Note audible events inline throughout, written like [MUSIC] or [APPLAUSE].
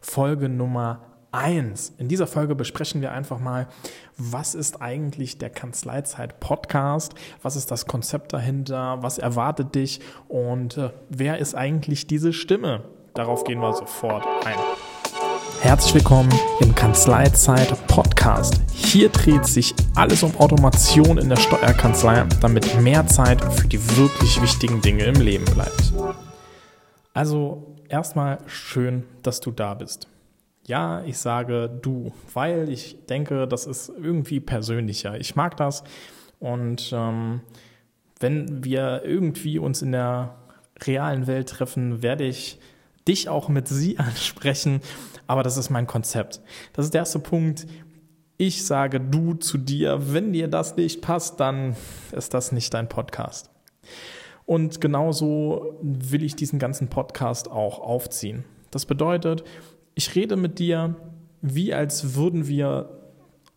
Folge Nummer 1. In dieser Folge besprechen wir einfach mal, was ist eigentlich der Kanzleizeit Podcast? Was ist das Konzept dahinter? Was erwartet dich? Und äh, wer ist eigentlich diese Stimme? Darauf gehen wir sofort ein. Herzlich willkommen im Kanzleizeit Podcast. Hier dreht sich alles um Automation in der Steuerkanzlei, damit mehr Zeit für die wirklich wichtigen Dinge im Leben bleibt. Also erstmal schön, dass du da bist. Ja, ich sage du, weil ich denke, das ist irgendwie persönlicher. Ich mag das und ähm, wenn wir irgendwie uns in der realen Welt treffen, werde ich dich auch mit sie [LAUGHS] ansprechen, aber das ist mein Konzept. Das ist der erste Punkt. Ich sage du zu dir. Wenn dir das nicht passt, dann ist das nicht dein Podcast. Und genauso will ich diesen ganzen Podcast auch aufziehen. Das bedeutet, ich rede mit dir, wie als würden wir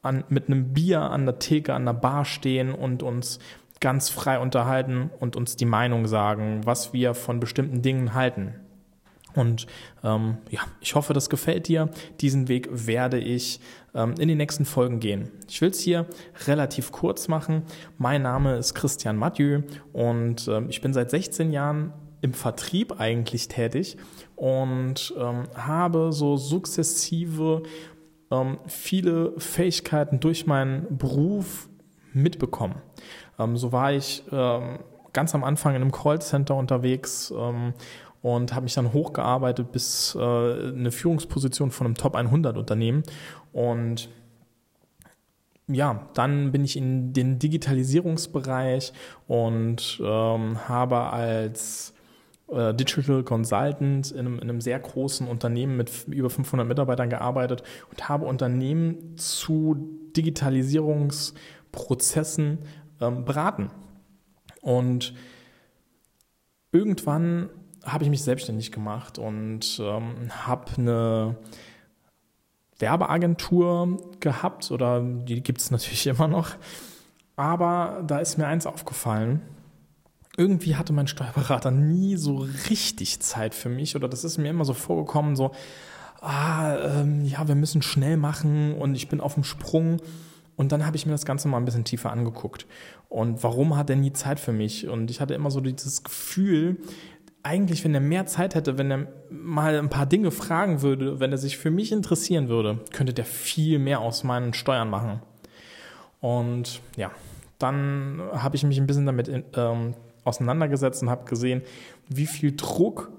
an, mit einem Bier an der Theke, an der Bar stehen und uns ganz frei unterhalten und uns die Meinung sagen, was wir von bestimmten Dingen halten. Und ähm, ja, ich hoffe, das gefällt dir. Diesen Weg werde ich ähm, in den nächsten Folgen gehen. Ich will es hier relativ kurz machen. Mein Name ist Christian Mathieu und ähm, ich bin seit 16 Jahren im Vertrieb eigentlich tätig und ähm, habe so sukzessive ähm, viele Fähigkeiten durch meinen Beruf mitbekommen. Ähm, so war ich ähm, ganz am Anfang in einem Callcenter unterwegs ähm, und habe mich dann hochgearbeitet bis äh, eine Führungsposition von einem Top 100 Unternehmen und ja, dann bin ich in den Digitalisierungsbereich und ähm, habe als äh, Digital Consultant in einem, in einem, sehr großen Unternehmen mit über 500 Mitarbeitern gearbeitet und habe Unternehmen zu Digitalisierungsprozessen ähm, beraten. Und irgendwann habe ich mich selbstständig gemacht und ähm, habe eine Werbeagentur gehabt oder die gibt es natürlich [LAUGHS] immer noch. Aber da ist mir eins aufgefallen. Irgendwie hatte mein Steuerberater nie so richtig Zeit für mich oder das ist mir immer so vorgekommen, so, ah, ähm, ja, wir müssen schnell machen und ich bin auf dem Sprung. Und dann habe ich mir das Ganze mal ein bisschen tiefer angeguckt. Und warum hat er nie Zeit für mich? Und ich hatte immer so dieses Gefühl, eigentlich, wenn er mehr Zeit hätte, wenn er mal ein paar Dinge fragen würde, wenn er sich für mich interessieren würde, könnte der viel mehr aus meinen Steuern machen. Und ja, dann habe ich mich ein bisschen damit ähm, auseinandergesetzt und habe gesehen, wie viel Druck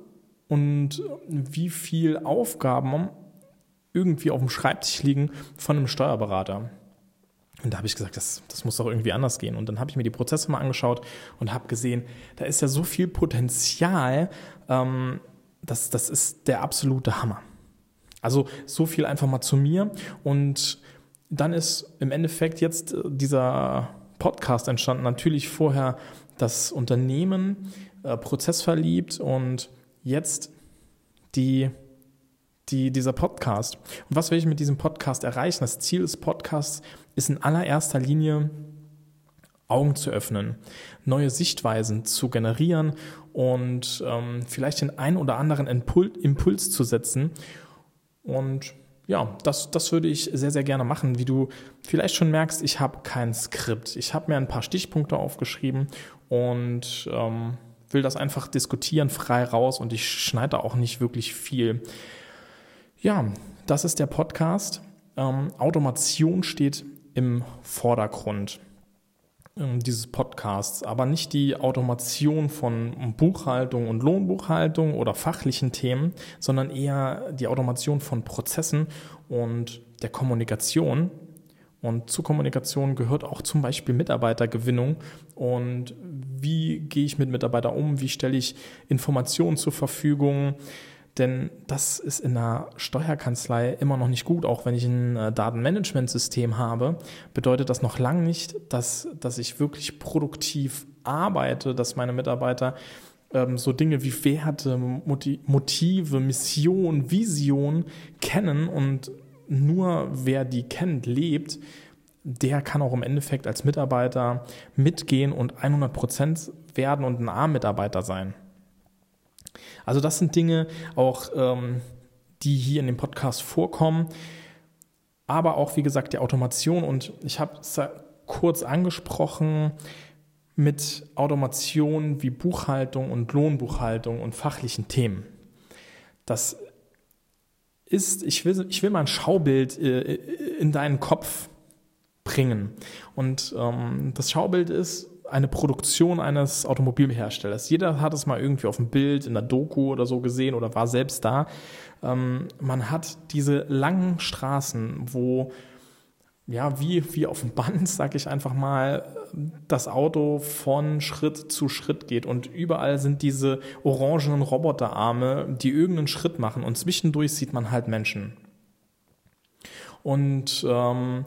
und wie viel Aufgaben irgendwie auf dem Schreibtisch liegen von einem Steuerberater. Und da habe ich gesagt, das, das muss doch irgendwie anders gehen. Und dann habe ich mir die Prozesse mal angeschaut und habe gesehen, da ist ja so viel Potenzial, ähm, das, das ist der absolute Hammer. Also so viel einfach mal zu mir. Und dann ist im Endeffekt jetzt äh, dieser Podcast entstanden. Natürlich vorher das Unternehmen, äh, prozessverliebt und jetzt die die, dieser Podcast. Und was will ich mit diesem Podcast erreichen? Das Ziel des Podcasts ist in allererster Linie, Augen zu öffnen, neue Sichtweisen zu generieren und ähm, vielleicht den einen oder anderen Impul Impuls zu setzen. Und ja, das, das würde ich sehr, sehr gerne machen. Wie du vielleicht schon merkst, ich habe kein Skript. Ich habe mir ein paar Stichpunkte aufgeschrieben und ähm, will das einfach diskutieren, frei raus und ich schneide auch nicht wirklich viel. Ja, das ist der Podcast. Ähm, Automation steht im Vordergrund ähm, dieses Podcasts, aber nicht die Automation von Buchhaltung und Lohnbuchhaltung oder fachlichen Themen, sondern eher die Automation von Prozessen und der Kommunikation. Und zu Kommunikation gehört auch zum Beispiel Mitarbeitergewinnung. Und wie gehe ich mit Mitarbeitern um, wie stelle ich Informationen zur Verfügung, denn das ist in der Steuerkanzlei immer noch nicht gut. Auch wenn ich ein äh, Datenmanagementsystem habe, bedeutet das noch lange nicht, dass, dass ich wirklich produktiv arbeite, dass meine Mitarbeiter ähm, so Dinge wie Werte, Motive, Mission, Vision kennen und nur wer die kennt, lebt, der kann auch im Endeffekt als Mitarbeiter mitgehen und 100 Prozent werden und ein A-Mitarbeiter sein. Also das sind Dinge auch, ähm, die hier in dem Podcast vorkommen, aber auch, wie gesagt, die Automation. Und ich habe es kurz angesprochen mit Automation wie Buchhaltung und Lohnbuchhaltung und fachlichen Themen. Das ist, ich will, ich will mal ein Schaubild äh, in deinen Kopf bringen. Und ähm, das Schaubild ist eine Produktion eines Automobilherstellers. Jeder hat es mal irgendwie auf dem Bild, in der Doku oder so gesehen oder war selbst da. Ähm, man hat diese langen Straßen, wo ja, wie, wie auf dem Band, [LAUGHS] sag ich einfach mal, das Auto von Schritt zu Schritt geht und überall sind diese orangenen Roboterarme, die irgendeinen Schritt machen und zwischendurch sieht man halt Menschen. Und ähm,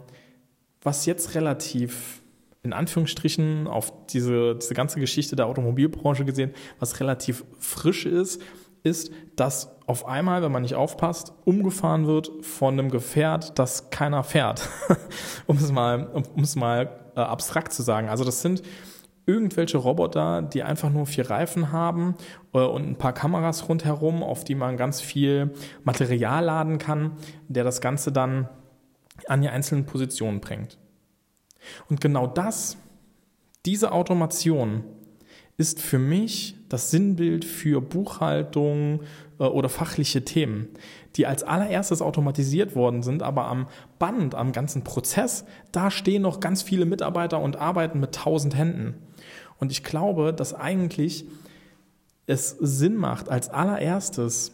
was jetzt relativ in Anführungsstrichen auf diese, diese ganze Geschichte der Automobilbranche gesehen, was relativ frisch ist, ist, dass auf einmal, wenn man nicht aufpasst, umgefahren wird von einem Gefährt, das keiner fährt. [LAUGHS] um es mal, um es mal äh, abstrakt zu sagen. Also das sind irgendwelche Roboter, die einfach nur vier Reifen haben äh, und ein paar Kameras rundherum, auf die man ganz viel Material laden kann, der das Ganze dann an die einzelnen Positionen bringt. Und genau das, diese Automation, ist für mich das Sinnbild für Buchhaltung äh, oder fachliche Themen, die als allererstes automatisiert worden sind, aber am Band, am ganzen Prozess, da stehen noch ganz viele Mitarbeiter und arbeiten mit tausend Händen. Und ich glaube, dass eigentlich es Sinn macht, als allererstes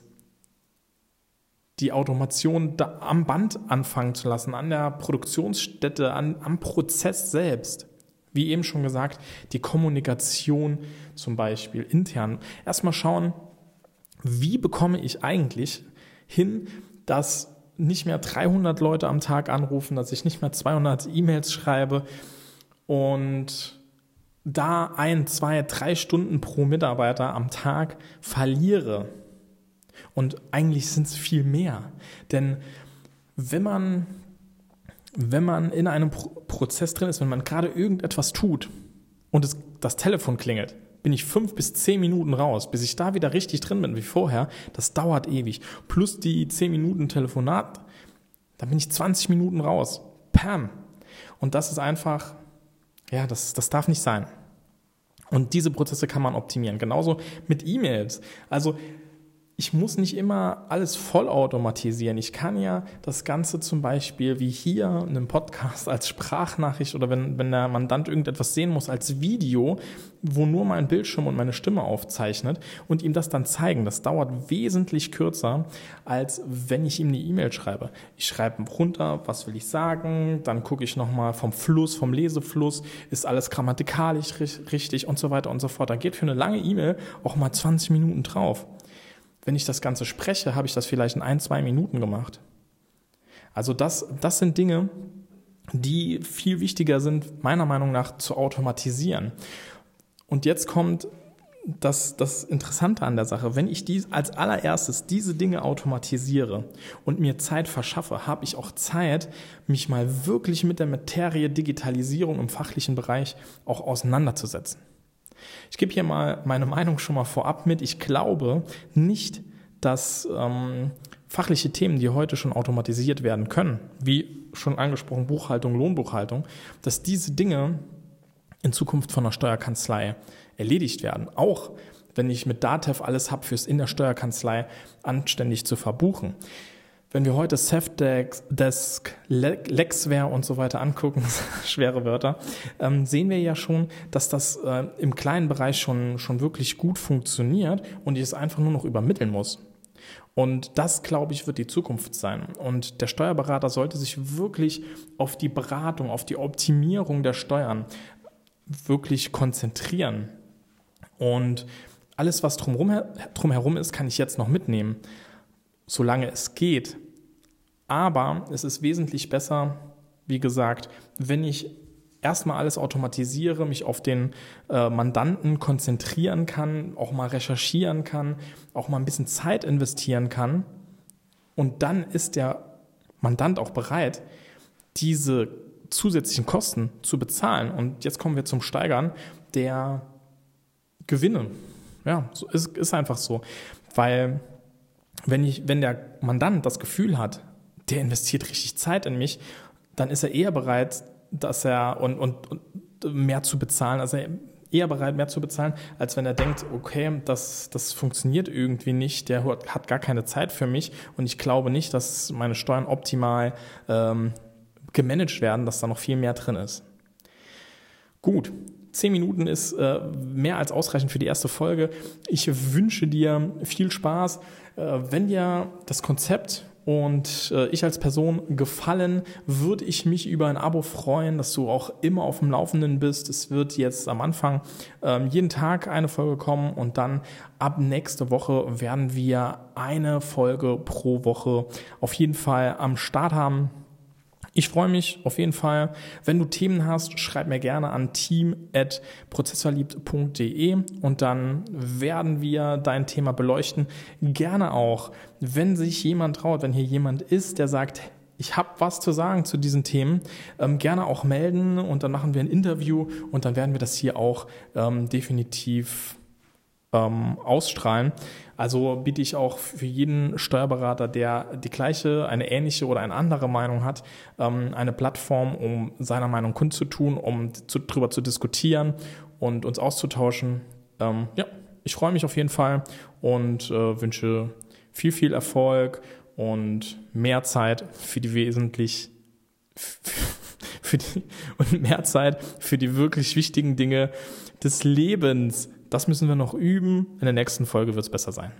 die Automation am Band anfangen zu lassen, an der Produktionsstätte, an, am Prozess selbst. Wie eben schon gesagt, die Kommunikation zum Beispiel intern. Erstmal schauen, wie bekomme ich eigentlich hin, dass nicht mehr 300 Leute am Tag anrufen, dass ich nicht mehr 200 E-Mails schreibe und da ein, zwei, drei Stunden pro Mitarbeiter am Tag verliere. Und eigentlich sind es viel mehr. Denn wenn man wenn man in einem Pro Prozess drin ist, wenn man gerade irgendetwas tut und es, das Telefon klingelt, bin ich fünf bis zehn Minuten raus, bis ich da wieder richtig drin bin wie vorher. Das dauert ewig. Plus die zehn Minuten Telefonat, dann bin ich 20 Minuten raus. Pam. Und das ist einfach, ja, das, das darf nicht sein. Und diese Prozesse kann man optimieren. Genauso mit E-Mails. Also ich muss nicht immer alles vollautomatisieren. Ich kann ja das Ganze zum Beispiel wie hier in einem Podcast als Sprachnachricht oder wenn, wenn der Mandant irgendetwas sehen muss als Video, wo nur mein Bildschirm und meine Stimme aufzeichnet und ihm das dann zeigen. Das dauert wesentlich kürzer, als wenn ich ihm eine E-Mail schreibe. Ich schreibe runter, was will ich sagen, dann gucke ich nochmal vom Fluss, vom Lesefluss, ist alles grammatikalisch richtig und so weiter und so fort. Da geht für eine lange E-Mail auch mal 20 Minuten drauf. Wenn ich das Ganze spreche, habe ich das vielleicht in ein, zwei Minuten gemacht. Also das, das sind Dinge, die viel wichtiger sind, meiner Meinung nach, zu automatisieren. Und jetzt kommt das, das Interessante an der Sache. Wenn ich dies als allererstes diese Dinge automatisiere und mir Zeit verschaffe, habe ich auch Zeit, mich mal wirklich mit der Materie Digitalisierung im fachlichen Bereich auch auseinanderzusetzen. Ich gebe hier mal meine Meinung schon mal vorab mit. Ich glaube nicht, dass ähm, fachliche Themen, die heute schon automatisiert werden können, wie schon angesprochen Buchhaltung, Lohnbuchhaltung, dass diese Dinge in Zukunft von der Steuerkanzlei erledigt werden. Auch wenn ich mit Datev alles habe, fürs in der Steuerkanzlei anständig zu verbuchen. Wenn wir heute Safdesk, Lexware und so weiter angucken, [LAUGHS] schwere Wörter, ähm, sehen wir ja schon, dass das äh, im kleinen Bereich schon, schon wirklich gut funktioniert und ich es einfach nur noch übermitteln muss. Und das, glaube ich, wird die Zukunft sein. Und der Steuerberater sollte sich wirklich auf die Beratung, auf die Optimierung der Steuern wirklich konzentrieren. Und alles, was drumherum, drumherum ist, kann ich jetzt noch mitnehmen, solange es geht. Aber es ist wesentlich besser, wie gesagt, wenn ich erstmal alles automatisiere, mich auf den äh, Mandanten konzentrieren kann, auch mal recherchieren kann, auch mal ein bisschen Zeit investieren kann. Und dann ist der Mandant auch bereit, diese zusätzlichen Kosten zu bezahlen. Und jetzt kommen wir zum Steigern der Gewinne. Ja, so ist, ist einfach so. Weil wenn, ich, wenn der Mandant das Gefühl hat, der investiert richtig Zeit in mich, dann ist er eher bereit, dass er und, und, und mehr zu bezahlen, also eher bereit, mehr zu bezahlen, als wenn er denkt, okay, das, das funktioniert irgendwie nicht, der hat gar keine Zeit für mich und ich glaube nicht, dass meine Steuern optimal ähm, gemanagt werden, dass da noch viel mehr drin ist. Gut, zehn Minuten ist äh, mehr als ausreichend für die erste Folge. Ich wünsche dir viel Spaß. Äh, wenn dir das Konzept und äh, ich als Person gefallen, würde ich mich über ein Abo freuen, dass du auch immer auf dem Laufenden bist. Es wird jetzt am Anfang ähm, jeden Tag eine Folge kommen und dann ab nächste Woche werden wir eine Folge pro Woche auf jeden Fall am Start haben. Ich freue mich auf jeden Fall. Wenn du Themen hast, schreib mir gerne an team.prozessorliebt.de und dann werden wir dein Thema beleuchten. Gerne auch, wenn sich jemand traut, wenn hier jemand ist, der sagt, ich habe was zu sagen zu diesen Themen, ähm, gerne auch melden und dann machen wir ein Interview und dann werden wir das hier auch ähm, definitiv ähm, ausstrahlen. Also biete ich auch für jeden Steuerberater, der die gleiche, eine ähnliche oder eine andere Meinung hat, ähm, eine Plattform, um seiner Meinung kundzutun, um zu, drüber zu diskutieren und uns auszutauschen. Ähm, ja, ich freue mich auf jeden Fall und äh, wünsche viel, viel Erfolg und mehr Zeit für die wesentlich [LAUGHS] für die, und mehr Zeit für die wirklich wichtigen Dinge des Lebens. Das müssen wir noch üben. In der nächsten Folge wird es besser sein.